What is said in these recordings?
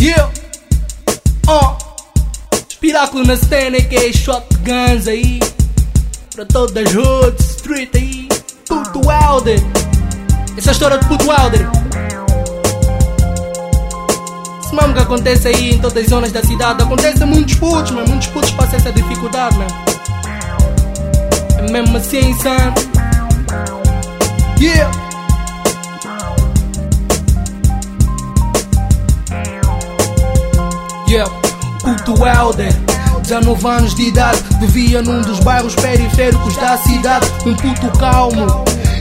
Yeah. Oh. Espiráculo na cena que é shotguns aí. Para todas as hoods, street aí. Puto Wilder. Essa é história de Puto Wilder. Isso mesmo que acontece aí em todas as zonas da cidade. Acontece muitos putos, mas muitos putos passam essa dificuldade, mano. É mesmo assim, son. Yeah. Yeah, culto Helder. 19 anos de idade, vivia num dos bairros periféricos da cidade. Um puto calmo,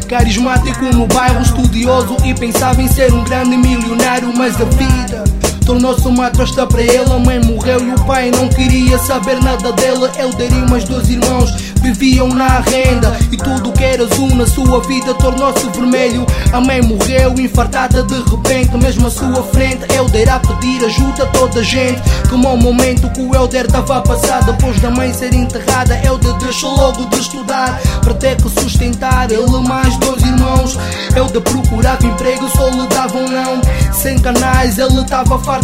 carismático no bairro, estudioso e pensava em ser um grande milionário. Mas a vida tornou-se uma trosta para ele. A mãe morreu e o pai não queria saber nada dele. Helder e mais dois irmãos viviam na renda e tudo que era azul na sua vida tornou-se vermelho. A mãe morreu infartada de repente, mesmo à sua frente. Helder a pedir ajuda a toda a gente. Como ao momento que o Helder estava a passar, depois da mãe ser enterrada, Helder deixou logo de estudar para ter que sustentar ele mais dois irmãos. Helder procurava emprego, só lhe davam não. Sem canais, ele estava farto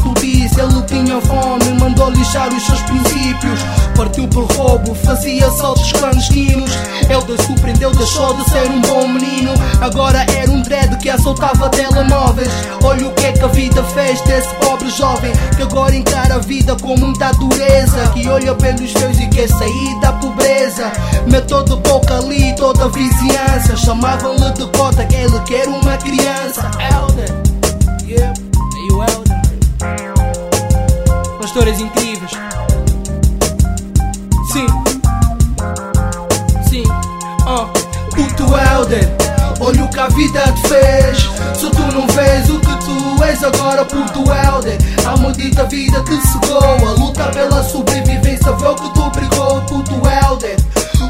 ele tinha fome, mandou lixar os seus princípios. Partiu por roubo, fazia saltos clandestinos. Helder surpreendeu, deixou de ser um bom menino. Agora era um dread que assaltava telemóveis. Olha o que é que a vida fez desse pobre jovem que agora encara a vida com muita dureza. Que olha pelos seus e quer sair da pobreza. Metou de boca ali toda a vizinhança. Chamavam-lhe de cota que ele quer uma criança. Histórias incríveis. Sim. Sim. Oh. Puto Helder, olha o que a vida te fez. Se tu não vês o que tu és agora, puto Helder, a maldita vida te cegou. A luta pela sobrevivência foi o que tu brigou, puto Helder.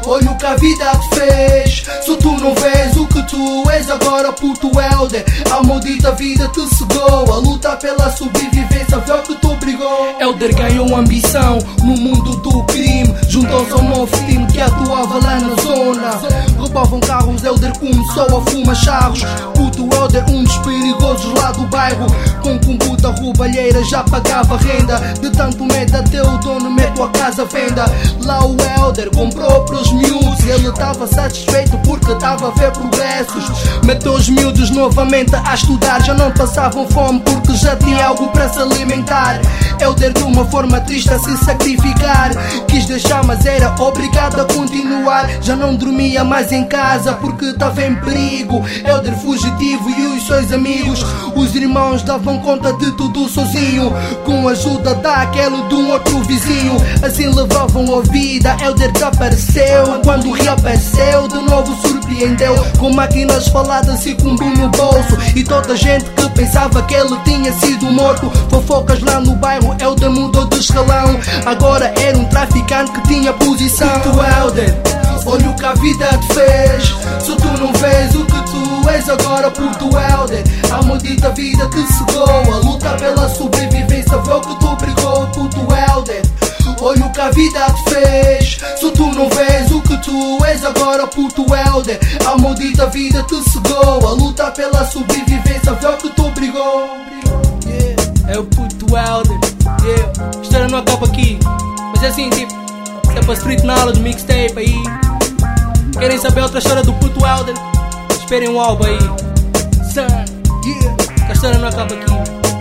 Olha o que a vida te fez. Se tu não vês o que tu és agora, puto Helder, a maldita vida te cegou. A luta pela sobrevivência foi o que tu brigou. Helder ganhou ambição no mundo do crime. Juntou-se ao novo time que atuava lá na zona. Roubavam carros, Helder começou a fumar charros. Puto Helder, um dos perigosos lá do bairro. Com computa roubalheira já pagava renda. De tanto medo até o dono meteu a casa à venda. Lá o Helder comprou pros miúdos. Ele estava satisfeito porque estava a ver progressos. Meteu os miúdos novamente a estudar. Já não passavam fome porque já tinha algo para se alimentar. Helder de uma forma triste a se sacrificar. Quis deixar, mas era obrigado a continuar. Já não dormia mais em casa porque estava em perigo. Helder fugitivo e os seus amigos. Os irmãos davam conta de tudo sozinho. Com a ajuda daquele de um outro vizinho. Assim levavam a vida. Helder desapareceu. Quando reapareceu, de novo surpreendeu. Com máquinas faladas e com no bolso. E toda a gente que pensava que ele tinha sido morto. Fofocas lá no bairro, Helder mudou de escalão. Agora era um traficante que tinha posição. Puto Helder, olha o que a vida te fez. Se tu não vês o que tu és agora, puto Helder, a maldita vida te cegou. A luta pela sobrevivência foi o que tu brigou, puto Helder. Olha o que a vida te fez. Se tu não vês o que tu és agora, puto Helder, a maldita vida te cegou. A luta pela sobrevivência foi o que tu brigou. É o puto Helder. Yeah. A história não acaba aqui. Mas é assim, tipo, isso é para street knowledge, mixtape aí. Querem saber outra história do puto Helder? Esperem um álbum aí. Son, yeah. Que a história não acaba aqui.